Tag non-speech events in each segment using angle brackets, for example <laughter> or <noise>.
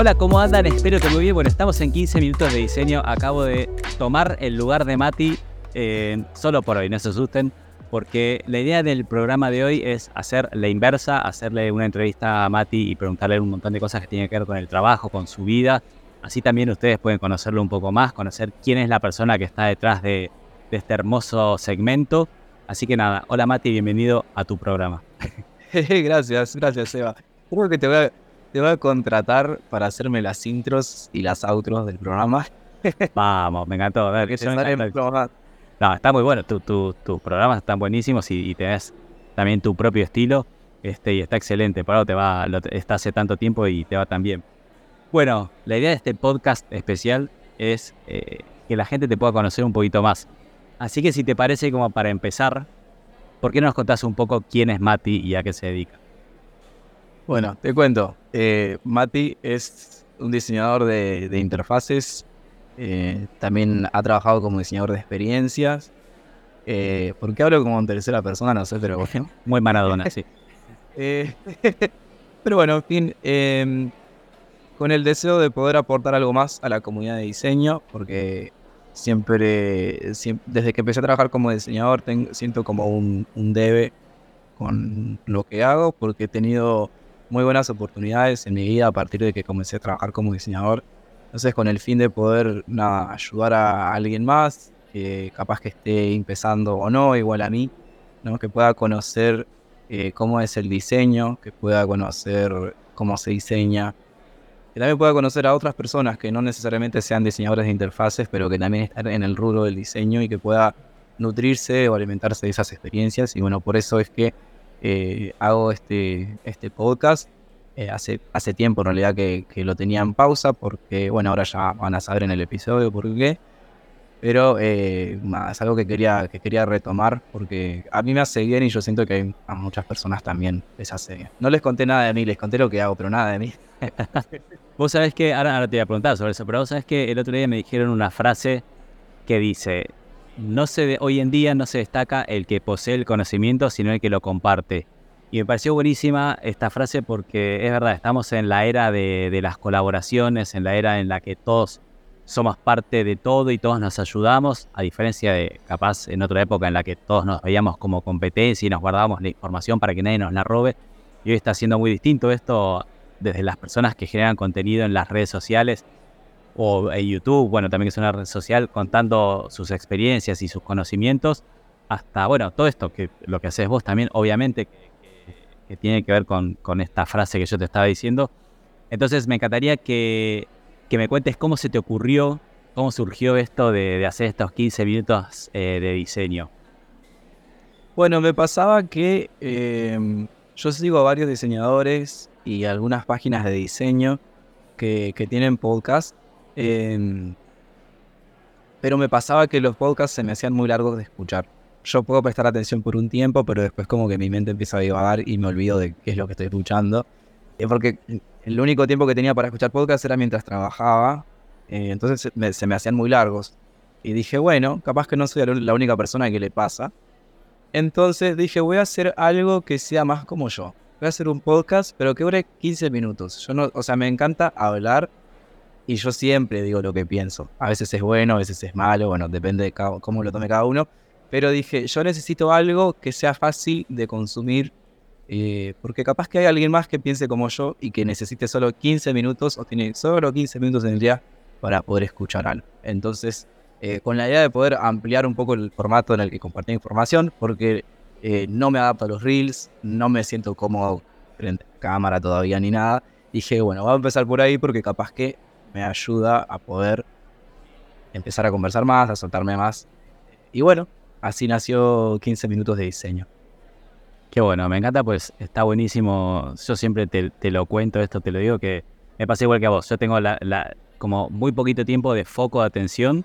Hola, ¿cómo andan? Espero que muy bien. Bueno, estamos en 15 minutos de diseño. Acabo de tomar el lugar de Mati eh, solo por hoy, no se asusten, porque la idea del programa de hoy es hacer la inversa, hacerle una entrevista a Mati y preguntarle un montón de cosas que tienen que ver con el trabajo, con su vida. Así también ustedes pueden conocerlo un poco más, conocer quién es la persona que está detrás de, este hermoso segmento. Así que nada, hola Mati, bienvenido a tu programa. <laughs> gracias, gracias Eva. Creo que te voy, te voy a contratar para hacerme las intros y las outros del programa. <laughs> Vamos, me encantó. A ver, eso me encanta. No, está muy bueno. tus programas están buenísimos y, y tenés también tu propio estilo. Este, y está excelente. Por algo te va, lo, está hace tanto tiempo y te va tan bien. Bueno, la idea de este podcast especial es eh, que la gente te pueda conocer un poquito más. Así que si te parece como para empezar, ¿por qué no nos contás un poco quién es Mati y a qué se dedica? Bueno, te cuento. Eh, Mati es un diseñador de, interfaces. Eh, también ha trabajado como diseñador de experiencias. Eh, ¿Por qué hablo como en tercera persona? No sé, pero bueno. <laughs> Muy Maradona, sí. <laughs> Eh, <laughs> pero bueno, en fin. Em, con el deseo de poder aportar algo más a la comunidad de diseño, porque siempre, desde que empecé a trabajar como diseñador, siento como un, debe con lo que hago, porque he tenido muy buenas oportunidades en mi vida a partir de que comencé a trabajar como diseñador. Entonces, con el fin de poder ayudar a alguien más, capaz que esté empezando o no, igual a mí, que pueda conocer eh, cómo es el diseño, que pueda conocer cómo se diseña, que también pueda conocer a otras personas que no necesariamente sean diseñadores de interfaces, pero que también están en el rubro del diseño y que pueda nutrirse o alimentarse de esas experiencias. Y bueno, por eso es que eh, hago este, este podcast. Eh, hace, hace tiempo en realidad que, que, lo tenía en pausa porque, bueno, ahora ya van a saber en el episodio por qué. Pero eh, es algo que quería, que quería retomar porque a mí me hace bien y yo siento que a muchas personas también les hace bien. No les conté nada de mí, les conté lo que hago, pero nada de mí. <laughs> vos sabés que, ahora, te voy a preguntar sobre eso, pero vos sabés que el otro día me dijeron una frase que dice, no se hoy en día no se destaca el que posee el conocimiento, sino el que lo comparte. Y me pareció buenísima esta frase porque es verdad, estamos en la era de, de las colaboraciones, en la era en la que todos somos parte de todo y todos nos ayudamos, a diferencia de capaz en otra época en la que todos nos veíamos como competencia y nos guardábamos la información para que nadie nos la robe. Y hoy está siendo muy distinto esto desde las personas que generan contenido en las redes sociales o en YouTube, bueno, también que es una red social contando sus experiencias y sus conocimientos, hasta, bueno, todo esto, que lo que haces vos también, obviamente, que, tiene que ver con, esta frase que yo te estaba diciendo. Entonces me encantaría que que me cuentes cómo se te ocurrió, cómo surgió esto de, hacer estos 15 minutos eh, de diseño. Bueno, me pasaba que em, yo sigo a varios diseñadores y algunas páginas de diseño que, tienen podcast. Em, pero me pasaba que los podcasts se me hacían muy largos de escuchar. Yo puedo prestar atención por un tiempo, pero después como que mi mente empieza a divagar y me olvido de qué es lo que estoy escuchando. Porque el único tiempo que tenía para escuchar podcast era mientras trabajaba, eh, entonces se me hacían muy largos. Y dije, bueno, capaz que no soy la única persona que le pasa. Entonces dije, voy a hacer algo que sea más como yo. Voy a hacer un podcast, pero que dure 15 minutos. Yo no, o sea, me encanta hablar y yo siempre digo lo que pienso. A veces es bueno, a veces es malo, bueno, depende de cómo lo tome cada uno. Pero dije, yo necesito algo que sea fácil de consumir eh, porque capaz que hay alguien más que piense como yo y que necesite solo 15 minutos o tiene solo 15 minutos en el día para poder escuchar algo. Entonces, eh, con la idea de poder ampliar un poco el formato en el que compartir información, porque eh, no me adapto a los reels, no me siento cómodo frente a cámara todavía ni nada, dije, bueno, voy a empezar por ahí porque capaz que me ayuda a poder empezar a conversar más, a soltarme más. Y bueno, así nació 15 minutos de diseño. Qué bueno, me encanta, pues está buenísimo. Yo siempre te, lo cuento esto, te lo digo, que me pasa igual que a vos. Yo tengo la, como muy poquito tiempo de foco de atención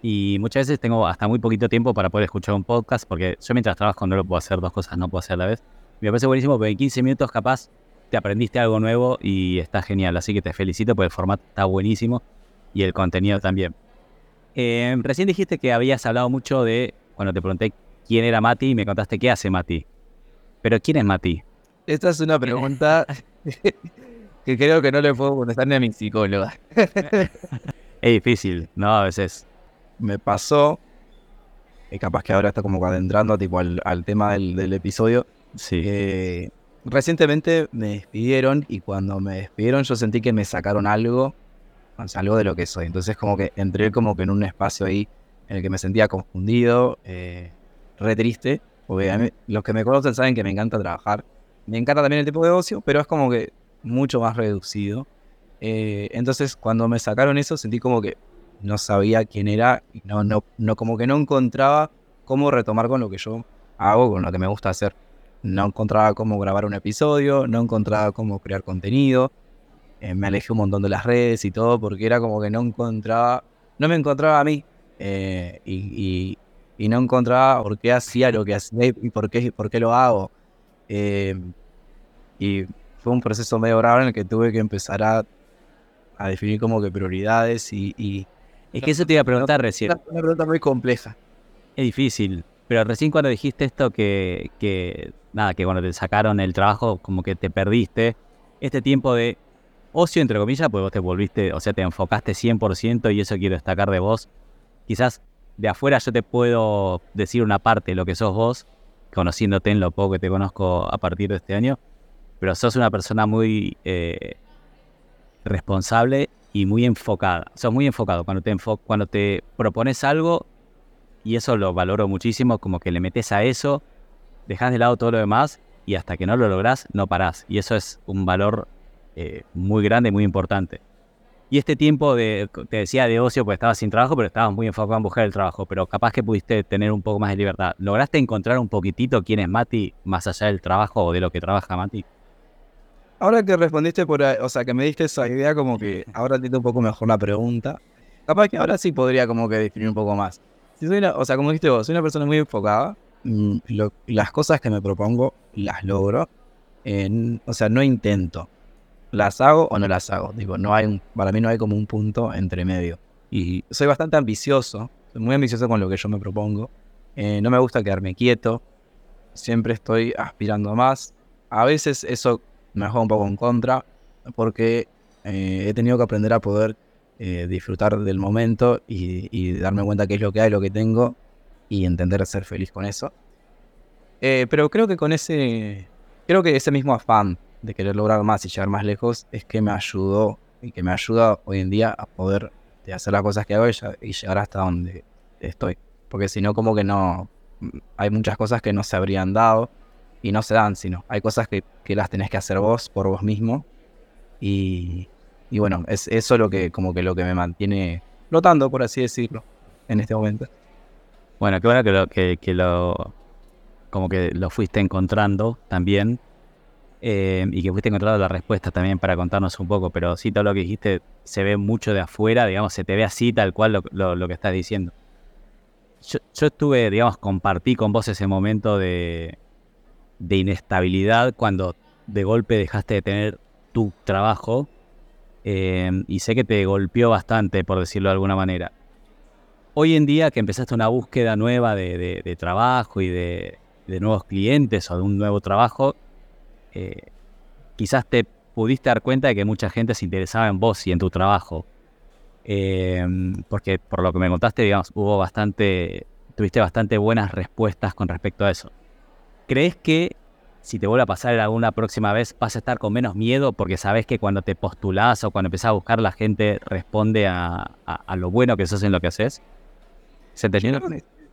y muchas veces tengo hasta muy poquito tiempo para poder escuchar un podcast, porque yo mientras trabajo no lo puedo hacer dos cosas, no puedo hacer a la vez. Me parece buenísimo porque en 15 minutos capaz te aprendiste algo nuevo y está genial. Así que te felicito porque el formato está buenísimo y el contenido también. Eh, recién dijiste que habías hablado mucho de, cuando te pregunté quién era Mati, y me contaste qué hace Mati. Pero ¿quién es Mati? Esta es una pregunta <laughs> que creo que no le puedo contestar ni a mi psicóloga. <laughs> es difícil, ¿no? A veces. Me pasó, y capaz que ahora está como adentrando tipo al, tema del, episodio. Sí. Recientemente me despidieron y cuando me despidieron yo sentí que me sacaron algo, algo de lo que soy. Entonces como que entré como que en un espacio ahí en el que me sentía confundido, eh, re triste. Porque los que me conocen saben que me encanta trabajar. Me encanta también el tipo de ocio, pero es como que mucho más reducido. Eh, entonces, cuando me sacaron eso, sentí como que no sabía quién era no, no, no, como que no encontraba cómo retomar con lo que yo hago, con lo que me gusta hacer. No encontraba cómo grabar un episodio, no encontraba cómo crear contenido. Eh, me alejé un montón de las redes y todo porque era como que no encontraba, no me encontraba a mí eh, y, y, no encontraba por qué hacía lo que hacía y por qué, por qué lo hago. y fue un proceso medio grave en el que tuve que empezar a, a definir como que prioridades y, Es que eso te iba a preguntar recién. Una, una pregunta muy compleja. Es difícil, pero recién cuando dijiste esto que, que, nada, que cuando te sacaron el trabajo como que te perdiste, este tiempo de ocio, entre comillas, pues vos te volviste, o sea, te enfocaste 100% y eso quiero destacar de vos. Quizás de afuera yo te puedo decir una parte de lo que sos vos, conociéndote en lo poco que te conozco a partir de este año, pero sos una persona muy eh, responsable y muy enfocada. Sos muy enfocado. Cuando te, cuando te propones algo, y eso lo valoro muchísimo, como que le metes a eso, dejas de lado todo lo demás y hasta que no lo lográs, no parás. Y eso es un valor eh, muy grande, muy importante. Y este tiempo de, te decía, de ocio, pues estabas sin trabajo, pero estabas muy enfocado en buscar el trabajo, pero capaz que pudiste tener un poco más de libertad. ¿Lograste encontrar un poquitito quién es Mati más allá del trabajo o de lo que trabaja Mati? Ahora que respondiste por o sea, que me diste esa idea, como que <laughs> ahora entiendo un poco mejor la pregunta. Capaz que ahora sí podría como que definir un poco más. Si soy o sea, como dijiste vos, soy una persona muy enfocada. Mm, las cosas que me propongo las logro. o sea, no intento. Las hago o no las hago. Digo, no hay para mí no hay como un punto entre medio. Y soy bastante ambicioso. Soy muy ambicioso con lo que yo me propongo. Eh, no me gusta quedarme quieto. Siempre estoy aspirando más. A veces eso me juega un poco en contra porque eh, he tenido que aprender a poder eh, disfrutar del momento y, darme cuenta qué es lo que hay, lo que tengo y entender ser feliz con eso. Eh, pero creo que con ese, creo que ese mismo afán de querer lograr más y llegar más lejos es que me ayudó y que me ayuda hoy en día a poder hacer las cosas que hago y, llegar hasta donde estoy. Porque si no, como que no, hay muchas cosas que no se habrían dado y no se dan, sino hay cosas que, las tenés que hacer vos por vos mismo. Y, bueno, es eso lo que como que lo que me mantiene flotando, por así decirlo, en este momento. Bueno, qué bueno que lo, que, lo como que lo fuiste encontrando también. Eh, y que fuiste encontrando la respuesta también para contarnos un poco, pero sí, todo lo que dijiste se ve mucho de afuera, digamos, se te ve así tal cual lo, que estás diciendo. Yo, yo, estuve, digamos, compartí con vos ese momento de, de inestabilidad cuando de golpe dejaste de tener tu trabajo eh, y sé que te golpeó bastante, por decirlo de alguna manera. Hoy en día que empezaste una búsqueda nueva de, trabajo y de, nuevos clientes o de un nuevo trabajo, eh, quizás te pudiste dar cuenta de que mucha gente se interesaba en vos y en tu trabajo. Eh, porque por lo que me contaste, digamos, hubo bastante, tuviste bastante buenas respuestas con respecto a eso. ¿Crees que si te vuelve a pasar alguna próxima vez vas a estar con menos miedo porque sabes que cuando te postulás o cuando empezás a buscar la gente responde a, lo bueno que sos en lo que haces? ¿Se te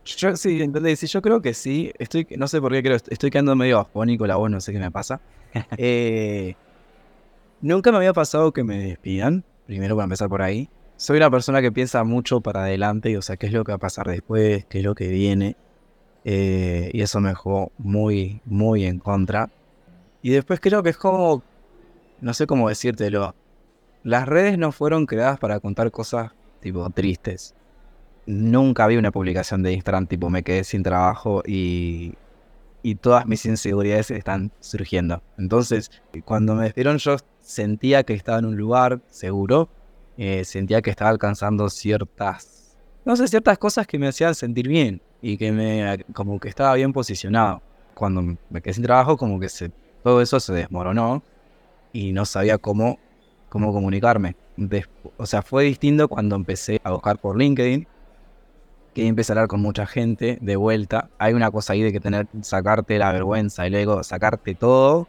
Yo, sí, entonces, yo creo que sí. Estoy, no sé por qué creo, estoy quedando medio afónico la voz, no sé qué me pasa. <laughs> Eh, nunca me había pasado que me despidan, primero para empezar por ahí. Soy una persona que piensa mucho para adelante, o sea, qué es lo que va a pasar después, qué es lo que viene. Eh, y eso me jugó muy, muy en contra. Y después creo que es como, no sé cómo decírtelo, las redes no fueron creadas para contar cosas tipo tristes. Nunca vi una publicación de Instagram tipo me quedé sin trabajo y, y todas mis inseguridades están surgiendo. Entonces, cuando me despidieron yo sentía que estaba en un lugar seguro, eh, sentía que estaba alcanzando ciertas, no sé, ciertas cosas que me hacían sentir bien y que me como que estaba bien posicionado. Cuando me quedé sin trabajo, como que todo eso se desmoronó. y no sabía cómo, cómo comunicarme. o sea, fue distinto cuando empecé a buscar por LinkedIn, que empecé a hablar con mucha gente de vuelta. Hay una cosa ahí de que tener, sacarte la vergüenza y luego sacarte todo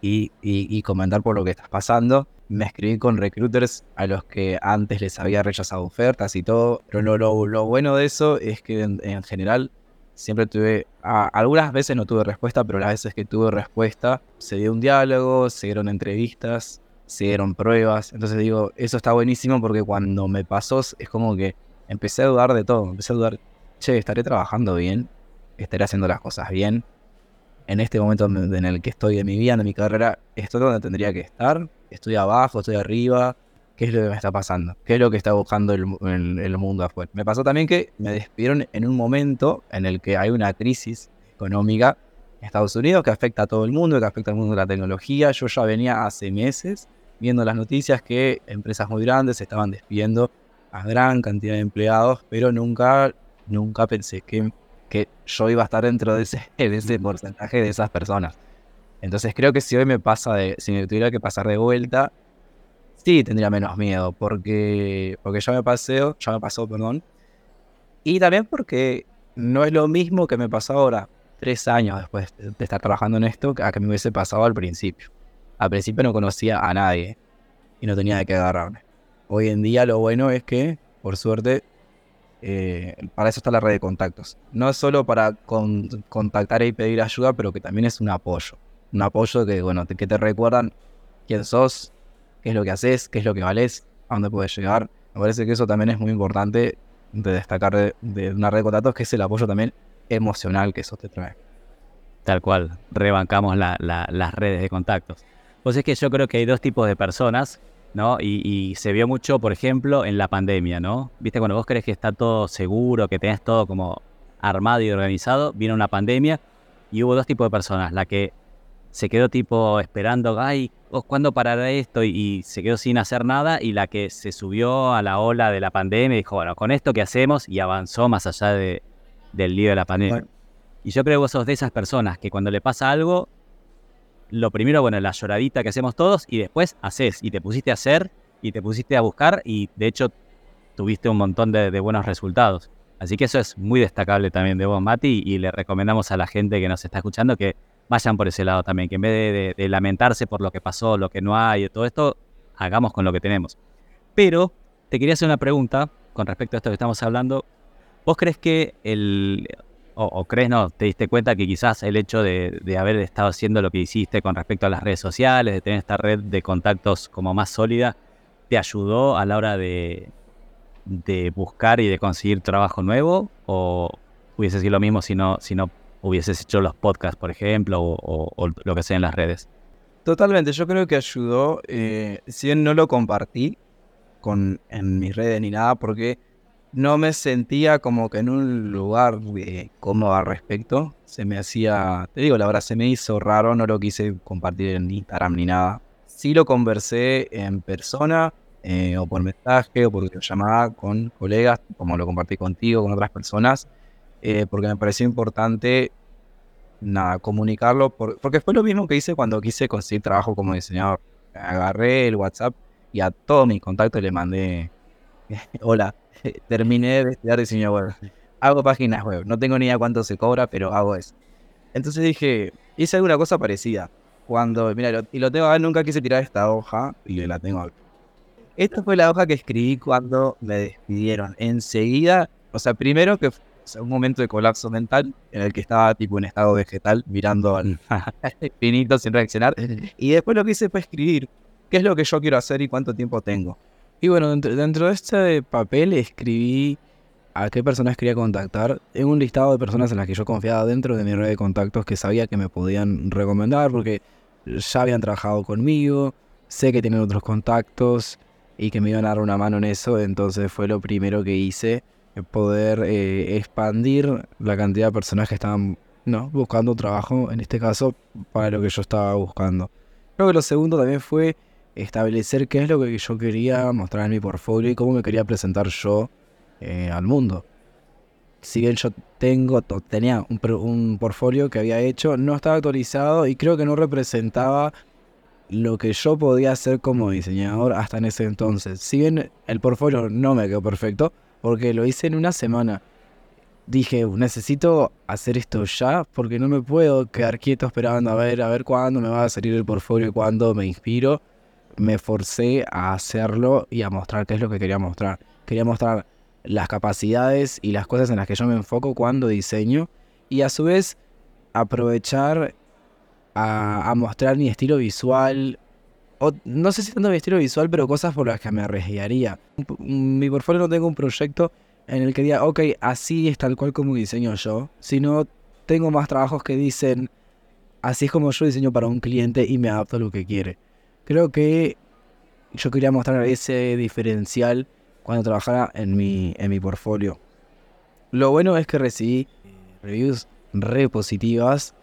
y, y, comentar por lo que estás pasando. Me escribí con recruiters a los que antes les había rechazado ofertas y todo, pero lo, lo, bueno de eso es que en, general siempre tuve, algunas veces no tuve respuesta, pero las veces que tuve respuesta se dio un diálogo, se dieron entrevistas, se dieron pruebas. Entonces digo, eso está buenísimo porque cuando me pasó es como que empecé a dudar de todo, empecé a dudar, che, estaré trabajando bien, estaré haciendo las cosas bien, en este momento en el que estoy en mi vida, en mi carrera, estoy donde tendría que estar, estoy abajo, estoy arriba, ¿qué es lo que me está pasando? ¿Qué es lo que está buscando el, mundo afuera? Me pasó también que me despidieron en un momento en el que hay una crisis económica en Estados Unidos que afecta a todo el mundo, que afecta al mundo de la tecnología. Yo ya venía hace meses viendo las noticias que empresas muy grandes estaban despidiendo a gran cantidad de empleados, pero nunca, nunca pensé que que yo iba a estar dentro de ese, <laughs> de ese porcentaje de esas personas. Entonces creo que si hoy me pasa de, si me tuviera que pasar de vuelta, sí tendría menos miedo, porque, porque ya me paseo, ya me pasó, perdón. Y también porque no es lo mismo que me pasó ahora, tres años después de estar trabajando en esto, a que me hubiese pasado al principio. Al principio no conocía a nadie y no tenía de qué agarrarme. Hoy en día lo bueno es que, por suerte, eh, para eso está la red de contactos. No es solo para contactar y pedir ayuda, pero que también es un apoyo. Un apoyo que, bueno, que te recuerdan quién sos, qué es lo que haces, qué es lo que vales, a dónde puedes llegar. Me parece que eso también es muy importante de destacar de, una red de contactos, que es el apoyo también emocional que eso te trae. Tal cual, rebancamos las redes de contactos. Pues es que yo creo que hay dos tipos de personas ¿no? Y, se vio mucho, por ejemplo, en la pandemia, ¿no? Viste, cuando vos crees que está todo seguro, que tenés todo como armado y organizado, vino una pandemia y hubo dos tipos de personas. La que se quedó tipo esperando, ay, ¿cuándo parará esto? Y, se quedó sin hacer nada. Y la que se subió a la ola de la pandemia y dijo, bueno, con esto que hacemos y avanzó más allá de, del lío de la pandemia. Y yo creo que vos sos de esas personas que cuando le pasa algo, lo primero, bueno, la lloradita que hacemos todos y después haces y te pusiste a hacer y te pusiste a buscar y de hecho tuviste un montón de, buenos resultados. Así que eso es muy destacable también de vos, Mati, y le recomendamos a la gente que nos está escuchando que vayan por ese lado también, que en vez de, lamentarse por lo que pasó, lo que no hay, todo esto, hagamos con lo que tenemos. Pero te quería hacer una pregunta con respecto a esto que estamos hablando. ¿Vos crees que el, o, crees, no, te diste cuenta que quizás el hecho de, haber estado haciendo lo que hiciste con respecto a las redes sociales, de tener esta red de contactos como más sólida, te ayudó a la hora de, buscar y de conseguir trabajo nuevo? ¿O hubiese sido lo mismo si no, si no hubieses hecho los podcasts, por ejemplo, o, lo que sea en las redes? Totalmente, yo creo que ayudó, eh, si bien no lo compartí con, en mis redes ni nada, porque no me sentía como que en un lugar cómodo al respecto. Se me hacía, te digo, la verdad se me hizo raro, no lo quise compartir en Instagram ni nada. Sí lo conversé en persona, eh, o por mensaje, o por llamada con colegas, como lo compartí contigo, con otras personas, eh, porque me pareció importante, nada, comunicarlo, porque fue lo mismo que hice cuando quise conseguir trabajo como diseñador. Agarré el WhatsApp y a todos mis contactos le mandé, <laughs> hola, <laughs> terminé de estudiar diseño web. Hago páginas web. No tengo ni idea cuánto se cobra, pero hago eso. Entonces dije, hice alguna cosa parecida. Cuando, mira, y lo tengo nunca quise tirar esta hoja y la tengo. Esta fue la hoja que escribí cuando me despidieron. Enseguida, o sea, primero que fue un momento de colapso mental en el que estaba tipo en estado vegetal mirando al <laughs> infinito sin reaccionar. Y después lo que hice fue escribir qué es lo que yo quiero hacer y cuánto tiempo tengo. Y bueno, dentro, de este papel escribí a qué personas quería contactar. En un listado de personas en las que yo confiaba dentro de mi red de contactos que sabía que me podían recomendar porque ya habían trabajado conmigo, sé que tienen otros contactos y que me iban a dar una mano en eso. Entonces fue lo primero que hice, poder eh, expandir la cantidad de personas que estaban no, buscando trabajo, en este caso, para lo que yo estaba buscando. Creo que lo segundo también fue establecer qué es lo que yo quería mostrar en mi portfolio y cómo me quería presentar yo eh, al mundo. Si bien yo tenía un, portfolio que había hecho, no estaba actualizado y creo que no representaba lo que yo podía hacer como diseñador hasta en ese entonces. Si bien el portfolio no me quedó perfecto, porque lo hice en una semana. Dije, necesito hacer esto ya, porque no me puedo quedar quieto esperando a ver, a ver cuándo me va a salir el portfolio y cuándo me inspiro. Me forcé a hacerlo y a mostrar qué es lo que quería mostrar. Quería mostrar las capacidades y las cosas en las que yo me enfoco cuando diseño y a su vez aprovechar a, mostrar mi estilo visual. O, no sé si tanto mi estilo visual, pero cosas por las que me arriesgaría. Mi portfolio no tengo un proyecto en el que diga, ok, así es tal cual como diseño yo, sino tengo más trabajos que dicen, así es como yo diseño para un cliente y me adapto a lo que quiere. Creo que yo quería mostrar ese diferencial cuando trabajara en mi, en mi portfolio. Lo bueno es que recibí reviews re positivas.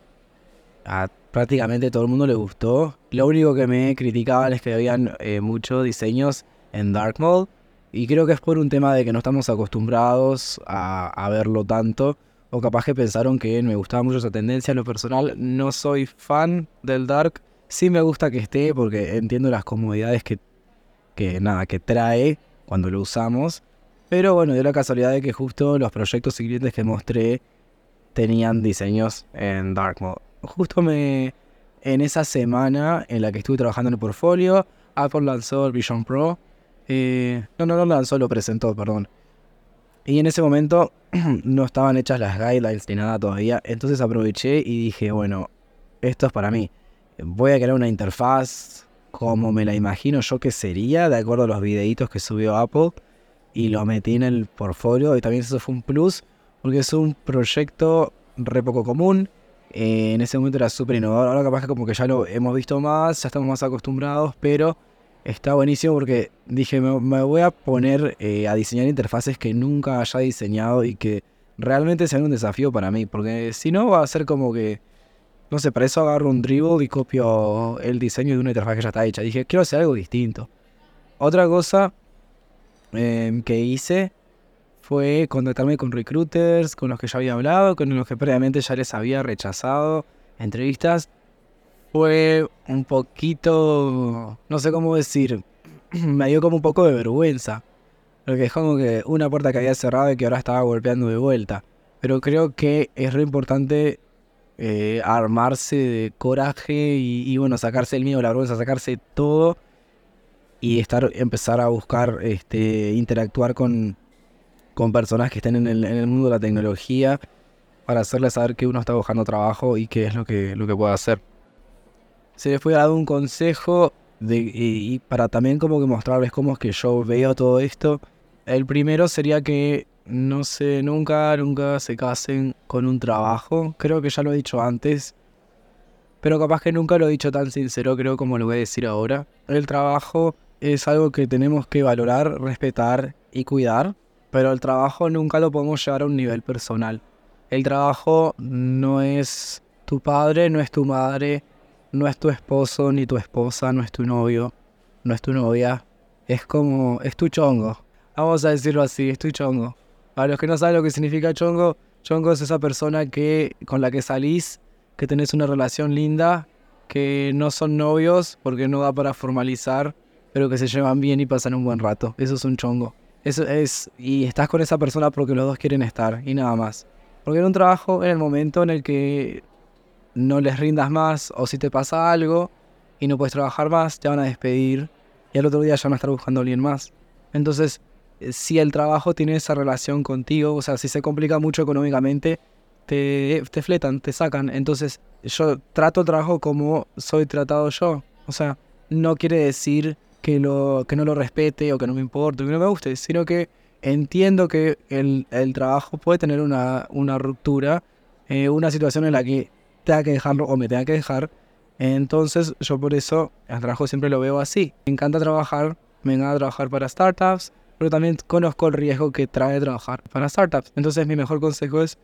A prácticamente todo el mundo le gustó. Lo único que me criticaban es que habían eh, muchos diseños en Dark Mode. Y creo que es por un tema de que no estamos acostumbrados a, a verlo tanto. O capaz que pensaron que me gustaba mucho esa tendencia. En lo personal, no soy fan del Dark. Sí me gusta que esté porque entiendo las comodidades que, que, nada, que trae cuando lo usamos. Pero bueno, dio la casualidad de que justo los proyectos y clientes que mostré tenían diseños en Dark Mode. Justo me en esa semana en la que estuve trabajando en el portfolio, Apple lanzó el Vision Pro. Eh, no, no lo lanzó, lo presentó, perdón. Y en ese momento <clears throat> no estaban hechas las guidelines ni nada todavía. Entonces aproveché y dije, bueno, esto es para mí. Voy a crear una interfaz como me la imagino yo que sería, de acuerdo a los videitos que subió Apple, y lo metí en el portfolio, y también eso fue un plus, porque es un proyecto re poco común, eh, en ese momento era súper innovador, ahora capaz que como que ya lo hemos visto más, ya estamos más acostumbrados, pero está buenísimo porque dije, me, voy a poner eh, a diseñar interfaces que nunca haya diseñado y que realmente sean un desafío para mí, porque si no va a ser como que no sé, para eso agarro un dribble y copio el diseño de una interfaz que ya está hecha. Dije, quiero hacer algo distinto. Otra cosa em, que hice fue contactarme con recruiters, con los que ya había hablado, con los que previamente ya les había rechazado entrevistas. Fue un poquito, no sé cómo decir, <clears throat> me dio como un poco de vergüenza. Porque es como que una puerta que había cerrado y que ahora estaba golpeando de vuelta. Pero creo que es re importante eh, armarse de coraje y, bueno, sacarse el miedo, la vergüenza, sacarse todo y estar, empezar a buscar, este, interactuar con, con personas que estén en el, mundo de la tecnología para hacerles saber que uno está buscando trabajo y qué es lo que, lo que puede hacer. Se les fue dado un consejo y para también como que mostrarles cómo es que yo veo todo esto. El primero sería que no sé, nunca, nunca se casen con un trabajo. Creo que ya lo he dicho antes. Pero capaz que nunca lo he dicho tan sincero, creo como lo voy a decir ahora. El trabajo es algo que tenemos que valorar, respetar y cuidar. Pero el trabajo nunca lo podemos llevar a un nivel personal. El trabajo no es tu padre, no es tu madre, no es tu esposo ni tu esposa, no es tu novio, no es tu novia. Es como, es tu chongo. Vamos a decirlo así, es tu chongo. Para los que no saben lo que significa chongo, chongo es esa persona que con la que salís, que tenés una relación linda, que no son novios porque no da para formalizar, pero que se llevan bien y pasan un buen rato. Eso es un chongo. Eso es y estás con esa persona porque los dos quieren estar y nada más. Porque en un trabajo, en el momento en el que no les rindas más o si te pasa algo y no puedes trabajar más, te van a despedir y al otro día ya van a estar buscando a alguien más. Entonces, si el trabajo tiene esa relación contigo, o sea, si se complica mucho económicamente, te, te fletan, te sacan. Entonces, yo trato el trabajo como soy tratado yo. O sea, no quiere decir que, lo, que no lo respete o que no me importe o que no me guste, sino que entiendo que el, trabajo puede tener una, una ruptura, eh, una situación en la que tenga que dejarlo o me tenga que dejar. Entonces, yo por eso el trabajo siempre lo veo así. Me encanta trabajar, me encanta trabajar para startups, pero también conozco el riesgo que trae trabajar para startups. Entonces mi mejor consejo es,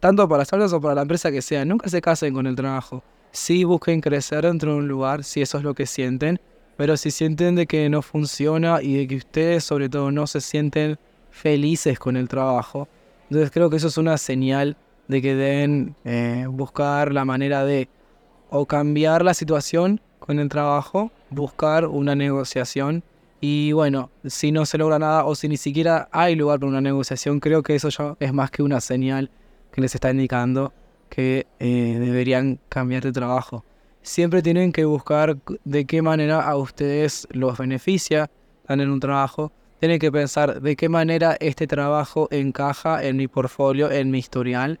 tanto para startups o para la empresa que sea, nunca se casen con el trabajo. Sí busquen crecer dentro de un lugar, si eso es lo que sienten, pero si sienten de que no funciona y de que ustedes sobre todo no se sienten felices con el trabajo, entonces creo que eso es una señal de que deben eh, buscar la manera de o cambiar la situación con el trabajo, buscar una negociación y bueno, si no se logra nada o si ni siquiera hay lugar para una negociación, creo que eso ya es más que una señal que les está indicando que eh, deberían cambiar de trabajo. Siempre tienen que buscar de qué manera a ustedes los beneficia en un trabajo. Tienen que pensar de qué manera este trabajo encaja en mi portfolio, en mi historial.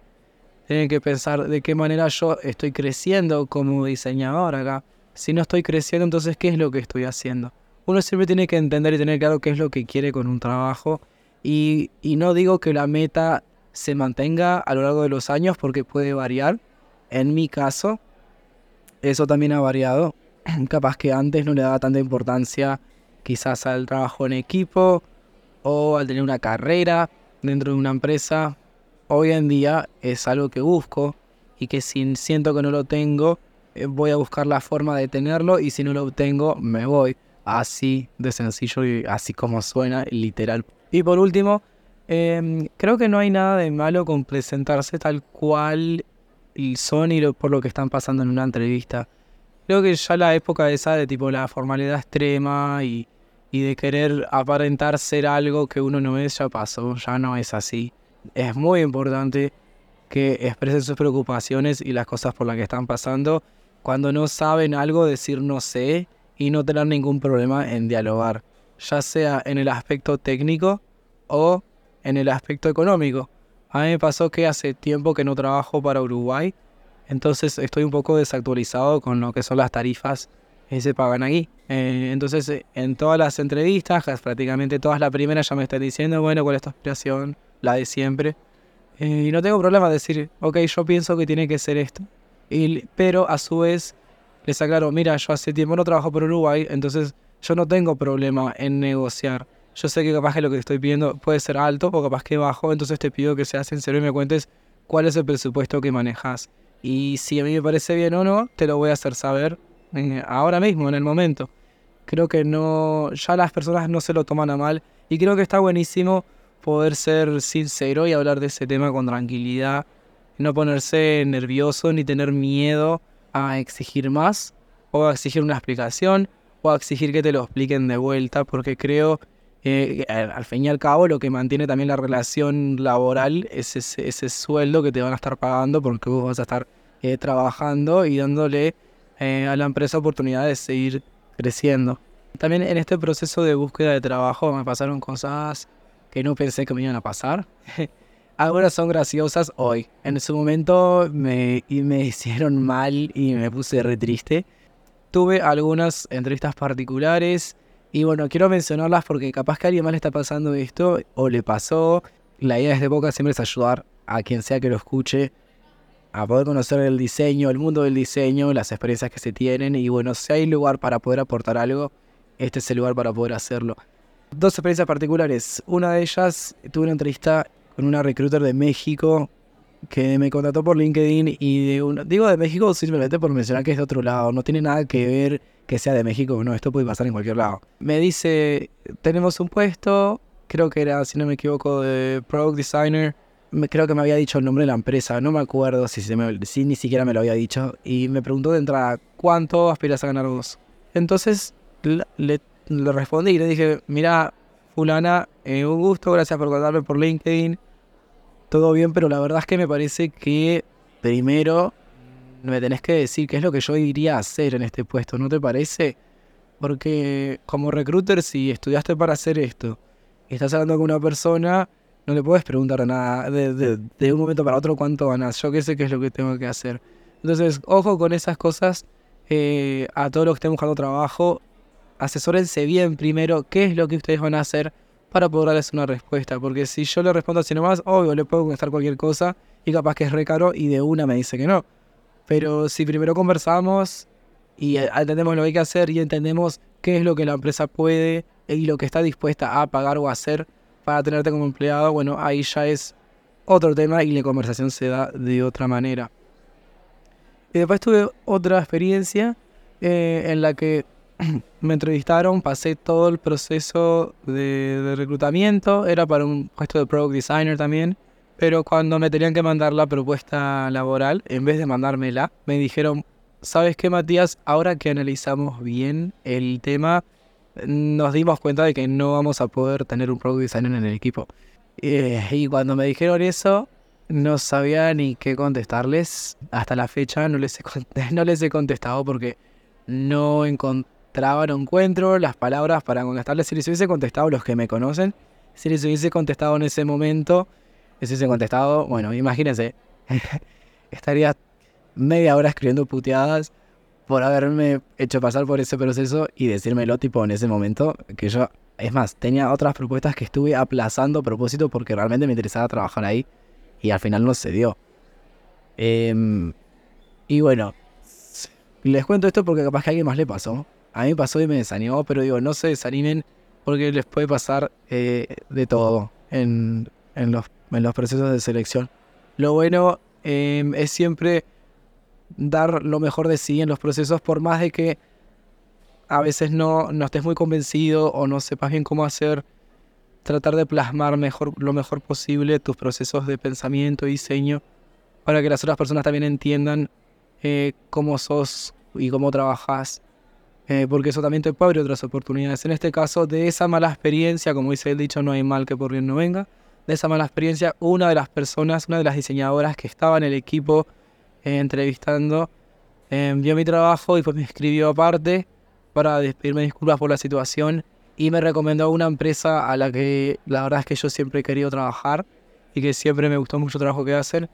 Tienen que pensar de qué manera yo estoy creciendo como diseñador acá. Si no estoy creciendo, entonces, ¿qué es lo que estoy haciendo? Uno siempre tiene que entender y tener claro qué es lo que quiere con un trabajo. Y, y no digo que la meta se mantenga a lo largo de los años porque puede variar. En mi caso, eso también ha variado. <clears throat> Capaz que antes no le daba tanta importancia quizás al trabajo en equipo o al tener una carrera dentro de una empresa. Hoy en día es algo que busco y que si siento que no lo tengo, eh, voy a buscar la forma de tenerlo y si no lo obtengo, me voy. Así de sencillo y así como suena, literal. Y por último, Em, creo que no hay nada de malo con presentarse tal cual son y por lo que están pasando en una entrevista. Creo que ya la época esa de tipo la formalidad extrema y, y de querer aparentar ser algo que uno no es ya pasó, ya no es así. Es muy importante que expresen sus preocupaciones y las cosas por las que están pasando. Cuando no saben algo, decir no sé y no tener ningún problema en dialogar, ya sea en el aspecto técnico o en el aspecto económico. A mí me pasó que hace tiempo que no trabajo para Uruguay, entonces estoy un poco desactualizado con lo que son las tarifas que se pagan aquí. Eh, entonces, eh, en todas las entrevistas, prácticamente todas las primeras ya me están diciendo, bueno, ¿cuál es tu aspiración? La de siempre. Eh, y no tengo problema de decir, ok, yo pienso que tiene que ser esto. Y, pero a su vez, les aclaro, mira, yo hace tiempo no trabajo por Uruguay, entonces yo no tengo problema en negociar yo sé que capaz que lo que estoy pidiendo puede ser alto o capaz que bajo, entonces te pido que seas sincero y me cuentes cuál es el presupuesto que manejas. Y si a mí me parece bien o no, te lo voy a hacer saber eh, ahora mismo, en el momento. Creo que no, ya las personas no se lo toman a mal y creo que está buenísimo poder ser sincero y hablar de ese tema con tranquilidad, no ponerse nervioso ni tener miedo a exigir más o a exigir una explicación o a exigir que te lo expliquen de vuelta, porque creo eh, al fin y al cabo lo que mantiene también la relación laboral es ese, sueldo que te van a estar pagando porque vos vas a estar eh, trabajando y dándole eh, a la empresa oportunidad de seguir creciendo. También en este proceso de búsqueda de trabajo me pasaron cosas que no pensé que me iban a pasar. <laughs> Ahora son graciosas hoy. En su momento me, me <laughs> hicieron mal y me puse re triste. Tuve algunas entrevistas particulares y bueno, quiero mencionarlas porque capaz que a alguien más le está pasando esto o le pasó. La idea de este podcast siempre es ayudar a quien sea que lo escuche a poder conocer el diseño, el mundo del diseño, las experiencias que se tienen y bueno, si hay lugar para poder aportar algo, este es el lugar para poder hacerlo. Dos experiencias particulares. Una de ellas, tuve una entrevista con una recruiter de México que me contactó por LinkedIn y digo de México simplemente por mencionar que es de otro lado, no tiene nada que ver que sea de México, no, esto puede pasar en cualquier lado. Me dice, tenemos un puesto, creo que era, si no me equivoco, de Product Designer, creo que me había dicho el nombre de la empresa, no me acuerdo si ni siquiera me lo había dicho, y me preguntó de entrada, ¿cuánto aspiras a ganar vos? Entonces le, respondí y le dije, mira, fulana, eh, un gusto, gracias por contarme por LinkedIn, todo bien, pero la verdad es que me parece que primero me tenés que decir qué es lo que yo iría a hacer en este puesto, ¿no te parece? Porque como recruiter, si estudiaste para hacer esto y estás hablando con una persona, no le puedes preguntar nada de, un momento para otro cuánto ganas. Yo qué sé qué es lo que tengo que hacer. Entonces, ojo con esas cosas. Eh, a todos los que estén buscando trabajo, asesórense bien primero qué es lo que ustedes van a hacer para poder darles una respuesta. Porque si yo le respondo así nomás, obvio, le puedo contestar cualquier cosa y capaz que es re caro y de una me dice que no. Pero si primero conversamos y entendemos lo que hay que hacer y entendemos qué es lo que la empresa puede y lo que está dispuesta a pagar o hacer para tenerte como empleado, bueno, ahí ya es otro tema y la conversación se da de otra manera. Y después tuve otra experiencia eh, en la que <clears throat> me entrevistaron, pasé todo el proceso de, reclutamiento, era para un puesto de product designer también, pero cuando me tenían que mandar la propuesta laboral, en vez de mandármela, me dijeron, ¿sabes qué, Matías? Ahora que analizamos bien el tema, nos dimos cuenta de que no vamos a poder tener un product designer en el equipo. Eh, y cuando me dijeron eso, no sabía ni qué contestarles. Hasta la fecha no les he, <laughs> no les he contestado porque no encontraba, no encuentro las palabras para contestarles. Si les hubiese contestado los que me conocen, si les hubiese contestado en ese momento, les hubiese contestado, bueno, imagínense, <laughs> estaría media hora escribiendo puteadas por haberme hecho pasar por ese proceso y decírmelo tipo en ese momento que yo, es más, tenía otras propuestas que estuve aplazando a propósito porque realmente me interesaba trabajar ahí y al final no se dio. Em, y bueno, les cuento esto porque capaz que a alguien más le pasó. A mí pasó y me desanimó, pero digo, no se desanimen porque les puede pasar eh, de todo en, en, los, en los procesos de selección. Lo bueno em, es siempre dar lo mejor de sí en los procesos, por más de que a veces no, no estés muy convencido o no sepas bien cómo hacer, tratar de plasmar mejor, lo mejor posible tus procesos de pensamiento y diseño para que las otras personas también entiendan eh, cómo sos y cómo trabajas, eh, porque eso también te puede abrir otras oportunidades. En este caso, de esa mala experiencia, como dice el dicho, no hay mal que por bien no venga, de esa mala experiencia, una de las personas, una de las diseñadoras que estaba en el equipo eh, entrevistando, eh, vio mi trabajo y pues me escribió aparte para pedirme disculpas por la situación y me recomendó una empresa a la que la verdad es que yo siempre he querido trabajar y que siempre me gustó mucho el trabajo que hacen.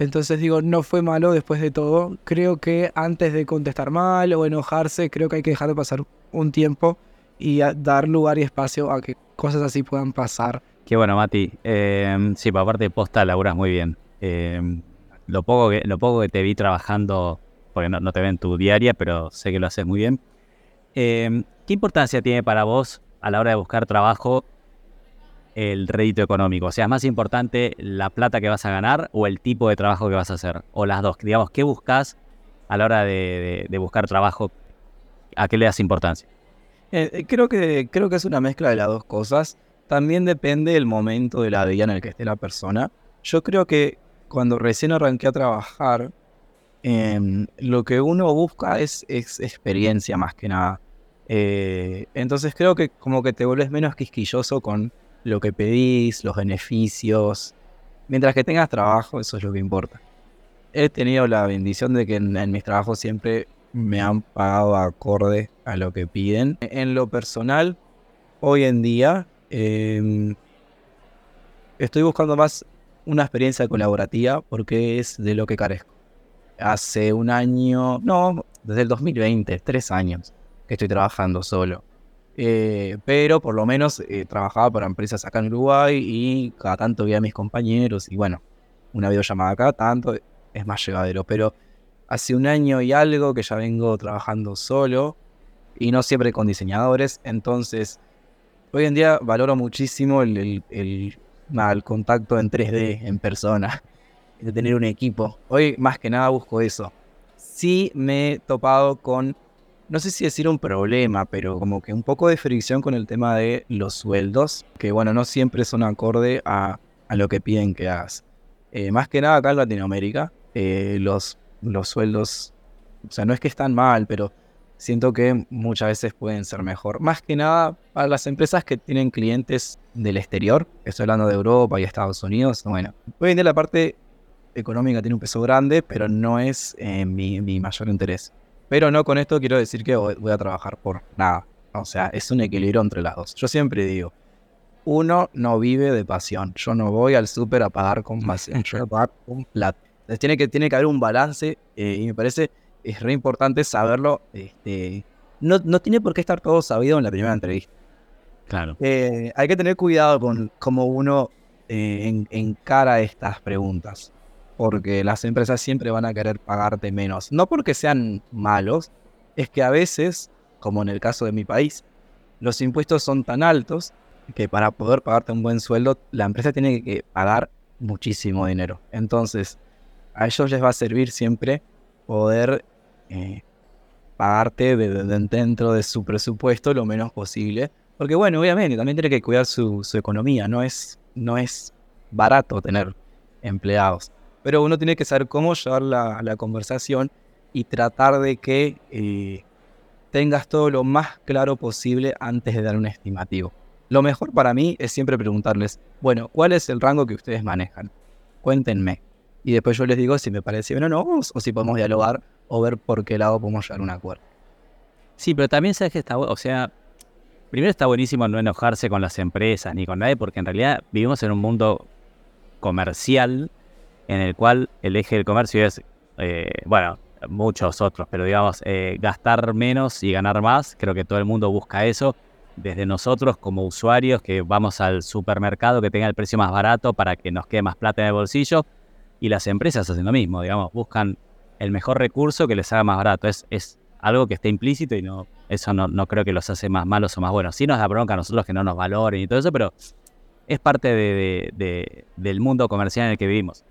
Entonces digo, no fue malo después de todo. Creo que antes de contestar mal o enojarse, creo que hay que dejar de pasar un tiempo y dar lugar y espacio a que cosas así puedan pasar. Qué bueno, Mati. Eh, sí, por aparte de posta laburas muy bien. Eh, lo poco que, lo poco que te vi trabajando, porque no, te ven tu diaria, pero sé que lo haces muy bien. Em, ¿Qué importancia tiene para vos a la hora de buscar trabajo el rédito económico? O sea, ¿es más importante la plata que vas a ganar o el tipo de trabajo que vas a hacer? O las dos. Digamos, ¿qué buscas a la hora de, buscar trabajo? ¿A qué le das importancia? Eh, eh, creo, que, creo que es una mezcla de las dos cosas. También depende del momento de la vida en el que esté la persona. Yo creo que cuando recién arranqué a trabajar, em, lo que uno busca es, experiencia más que nada. Eh, entonces creo que como que te vuelves menos quisquilloso con lo que pedís, los beneficios. Mientras que tengas trabajo, eso es lo que importa. He tenido la bendición de que en, mis trabajos siempre me han pagado acorde a lo que piden. En lo personal, hoy en día, em, estoy buscando más una experiencia colaborativa porque es de lo que carezco. Hace un año, no, desde el 2020, tres años que estoy trabajando solo. Eh, pero por lo menos eh, trabajaba para empresas acá en Uruguay y cada tanto veía a mis compañeros y bueno, una videollamada acá tanto es más llevadero. Pero hace un año y algo que ya vengo trabajando solo y no siempre con diseñadores, entonces hoy en día valoro muchísimo el el contacto en 3D, en persona, de tener un equipo. Hoy más que nada busco eso. Sí me he topado con, no sé si decir un problema, pero como que un poco de fricción con el tema de los sueldos, que bueno, no siempre son acorde a, lo que piden que hagas. Eh, más que nada acá en Latinoamérica, eh, los, los sueldos, o sea, no es que están mal, pero siento que muchas veces pueden ser mejor. Más que nada para las empresas que tienen clientes del exterior, estoy hablando de Europa y Estados Unidos, bueno, hoy en día la parte económica tiene un peso grande, pero no es eh, mi, mayor interés. Pero no con esto quiero decir que voy a trabajar por nada. O sea, es un equilibrio entre las dos. Yo siempre digo, uno no vive de pasión. Yo no voy al súper a pagar con pasión, <laughs> yo voy a pagar con plata. Entonces tiene que, tiene que haber un balance eh, y me parece es re importante saberlo. Este, no, no, tiene por qué estar todo sabido en la primera entrevista. Claro. Eh, hay que tener cuidado con cómo uno eh, encara estas preguntas. Porque las empresas siempre van a querer pagarte menos. No porque sean malos, es que a veces, como en el caso de mi país, los impuestos son tan altos que para poder pagarte un buen sueldo, la empresa tiene que pagar muchísimo dinero. Entonces, a ellos les va a servir siempre poder eh, pagarte dentro de su presupuesto lo menos posible. Porque bueno, obviamente también tiene que cuidar su, economía, no es, no es barato tener empleados. Pero uno tiene que saber cómo llevar la, la conversación y tratar de que eh, tengas todo lo más claro posible antes de dar un estimativo. Lo mejor para mí es siempre preguntarles, bueno, ¿cuál es el rango que ustedes manejan? Cuéntenme. Y después yo les digo si me parece bien o no, o si podemos dialogar o ver por qué lado podemos llegar a un acuerdo. Sí, pero también sabes que está, o sea, primero está buenísimo no enojarse con las empresas ni con nadie, porque en realidad vivimos en un mundo comercial en el cual el eje del comercio es, eh, bueno, muchos otros, pero digamos, eh, gastar menos y ganar más, creo que todo el mundo busca eso, desde nosotros como usuarios que vamos al supermercado que tenga el precio más barato para que nos quede más plata en el bolsillo, y las empresas hacen lo mismo, digamos, buscan el mejor recurso que les haga más barato, es, es algo que está implícito y no eso no, no creo que los hace más malos o más buenos. Sí nos da bronca a nosotros que no nos valoren y todo eso, pero es parte de, del mundo comercial en el que vivimos.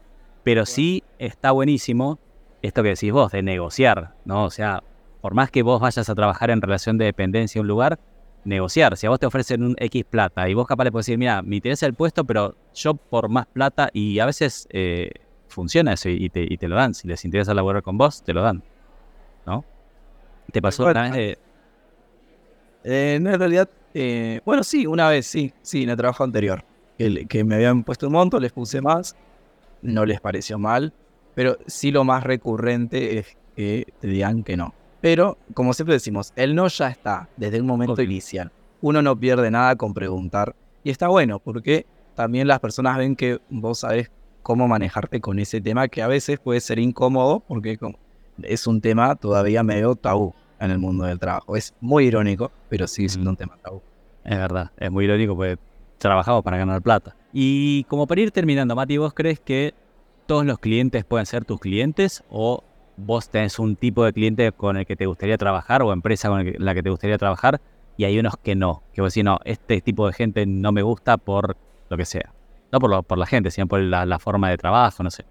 Pero sí está buenísimo esto que decís vos, de negociar, ¿no? O sea, por más que vos vayas a trabajar en relación de dependencia en un lugar, negociar. Si a vos te ofrecen un X plata y vos capaz le puedes decir, mira, me interesa el puesto, pero yo por más plata, y a veces eh, funciona eso y te, y te, lo dan. Si les interesa laborar con vos, te lo dan, ¿no? ¿Te pasó una vez eh, en realidad, eh, bueno, sí, una vez, sí, sí, en el trabajo anterior. Que, que me habían puesto un monto, les puse más, no les pareció mal, pero sí lo más recurrente es que te digan que no. Pero, como siempre decimos, el no ya está desde el momento inicial. Uno no pierde nada con preguntar. Y está bueno, porque también las personas ven que vos sabés cómo manejarte con ese tema, que a veces puede ser incómodo, porque es un tema todavía medio tabú en el mundo del trabajo. Es muy irónico, pero sigue siendo un tema tabú. Es verdad, es muy irónico porque trabajamos para ganar plata. Y como para ir terminando, Mati, ¿vos crees que todos los clientes pueden ser tus clientes o vos tenés un tipo de cliente con el que te gustaría trabajar o empresa con la que te gustaría trabajar y hay unos que no, que vos decís, no, este tipo de gente no me gusta por lo que sea. No por, lo, por la gente, sino por la forma de trabajo, no sé.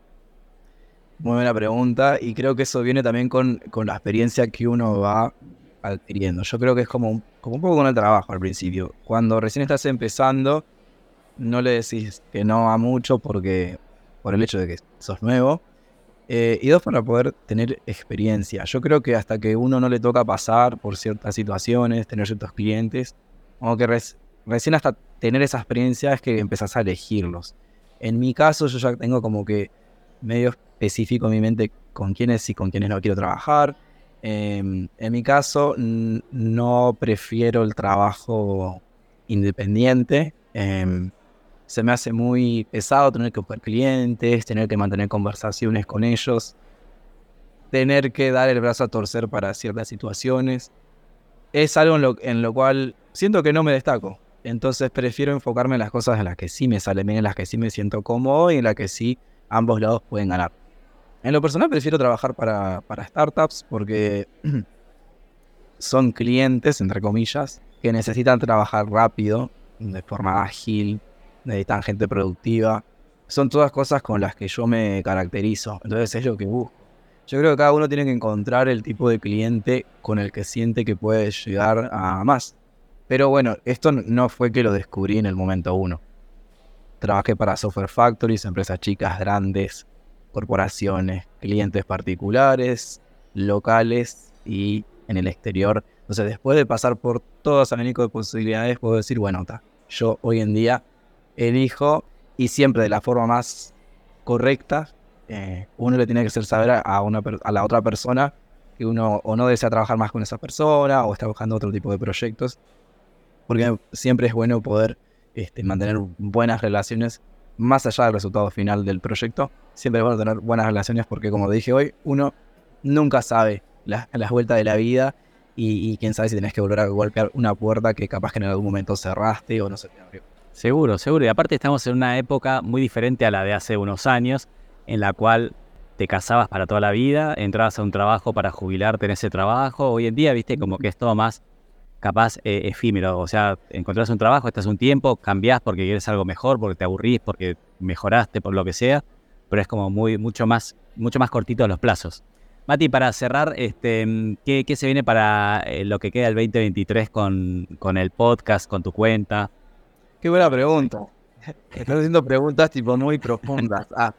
Muy buena pregunta y creo que eso viene también con, la experiencia que uno va adquiriendo. Yo creo que es como, como un poco con el trabajo al principio. Cuando recién estás empezando, no le decís que no a mucho porque por el hecho de que sos nuevo. Eh, y dos, para poder tener experiencia. Yo creo que hasta que uno no le toca pasar por ciertas situaciones, tener ciertos clientes, como que recién hasta tener esa experiencia es que empezás a elegirlos. En mi caso, yo ya tengo como que medio específico en mi mente con quiénes y con quiénes no quiero trabajar. Em, en mi caso, no prefiero el trabajo independiente. Em, se me hace muy pesado tener que buscar clientes, tener que mantener conversaciones con ellos, tener que dar el brazo a torcer para ciertas situaciones. Es algo en lo, cual siento que no me destaco. Entonces prefiero enfocarme en las cosas en las que sí me sale bien, en las que sí me siento cómodo y en las que sí ambos lados pueden ganar. En lo personal prefiero trabajar para, startups porque <clears throat> son clientes, entre comillas, que necesitan trabajar rápido, de forma ágil, necesitan gente productiva. Son todas cosas con las que yo me caracterizo. Entonces es lo que busco. Yo creo que cada uno tiene que encontrar el tipo de cliente con el que siente que puede llegar a más. Pero bueno, esto no fue que lo descubrí en el momento uno. Trabajé para software factories, empresas chicas, grandes, corporaciones, clientes particulares, locales y en el exterior. Entonces, después de pasar por todo ese abanico de posibilidades, puedo decir, bueno, yo hoy en día elijo y siempre de la forma más correcta, eh, uno le tiene que hacer saber a, una, a la otra persona que uno o no desea trabajar más con esa persona o está buscando otro tipo de proyectos. Porque siempre es bueno poder este, mantener buenas relaciones más allá del resultado final del proyecto. Siempre es bueno tener buenas relaciones porque, como dije hoy, uno nunca sabe las, vueltas de la vida y, quién sabe si tenés que volver a golpear una puerta que capaz que en algún momento cerraste o no se te abrió. Seguro, seguro. Y aparte estamos en una época muy diferente a la de hace unos años, en la cual te casabas para toda la vida, entrabas a un trabajo para jubilarte en ese trabajo. Hoy en día, viste, como que es todo más capaz eh, efímero. O sea, encontrás un trabajo, estás un tiempo, cambiás porque quieres algo mejor, porque te aburrís, porque mejoraste, por lo que sea, pero es como muy, mucho más, mucho más cortito los plazos. Mati, para cerrar, este, ¿qué, se viene para eh, lo que queda el 2023 con, con el podcast, con tu cuenta? Qué buena pregunta. Estás haciendo preguntas tipo muy profundas. Ah,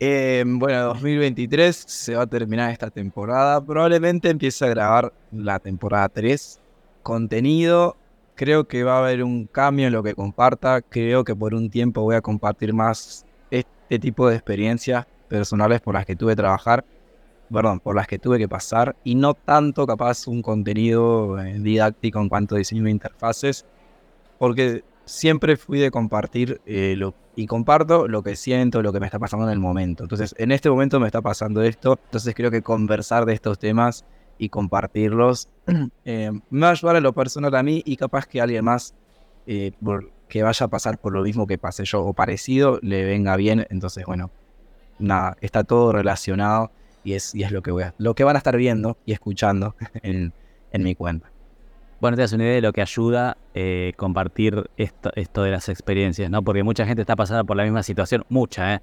Eh, bueno, 2023 se va a terminar esta temporada. Probablemente empiece a grabar la temporada 3. Contenido, creo que va a haber un cambio en lo que comparta. Creo que por un tiempo voy a compartir más este tipo de experiencias personales por las que tuve que trabajar. Perdón, por las que tuve que pasar. Y no tanto capaz un contenido eh, didáctico en cuanto a diseño de interfaces. Porque siempre fui de compartir eh, y comparto lo que siento, lo que me está pasando en el momento. Entonces, en este momento me está pasando esto, entonces creo que conversar de estos temas y compartirlos <clears throat> eh, me va a ayudar a lo personal a mí y capaz que alguien más eh, que vaya a pasar por lo mismo que pasé yo o parecido le venga bien. Entonces, bueno, nada, está todo relacionado y es, y es lo, que voy a, lo que van a estar viendo y escuchando <laughs> en, en mi cuenta. Bueno, te das una idea de lo que ayuda eh, compartir esto, de las experiencias, ¿no? Porque mucha gente está pasando por la misma situación, mucha, ¿eh?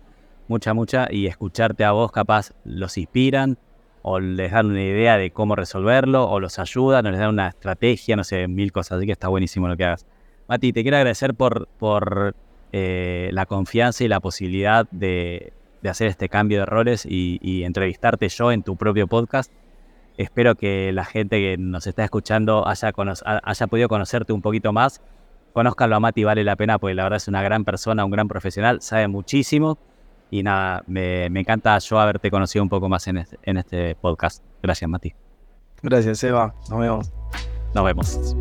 Mucha, mucha, y escucharte a vos capaz los inspiran o les dan una idea de cómo resolverlo o los ayudan o les dan una estrategia, no sé, mil cosas, así que está buenísimo lo que hagas. Mati, te quiero agradecer por, por eh, la confianza y la posibilidad de, de, hacer este cambio de roles y entrevistarte yo en tu propio podcast. Espero que la gente que nos está escuchando haya, haya podido conocerte un poquito más. Conozcanlo a Mati, vale la pena, porque la verdad es una gran persona, un gran profesional, sabe muchísimo. Y nada, me, encanta yo haberte conocido un poco más en este, en este podcast. Gracias, Mati. Gracias, Eva. Nos vemos. Nos vemos.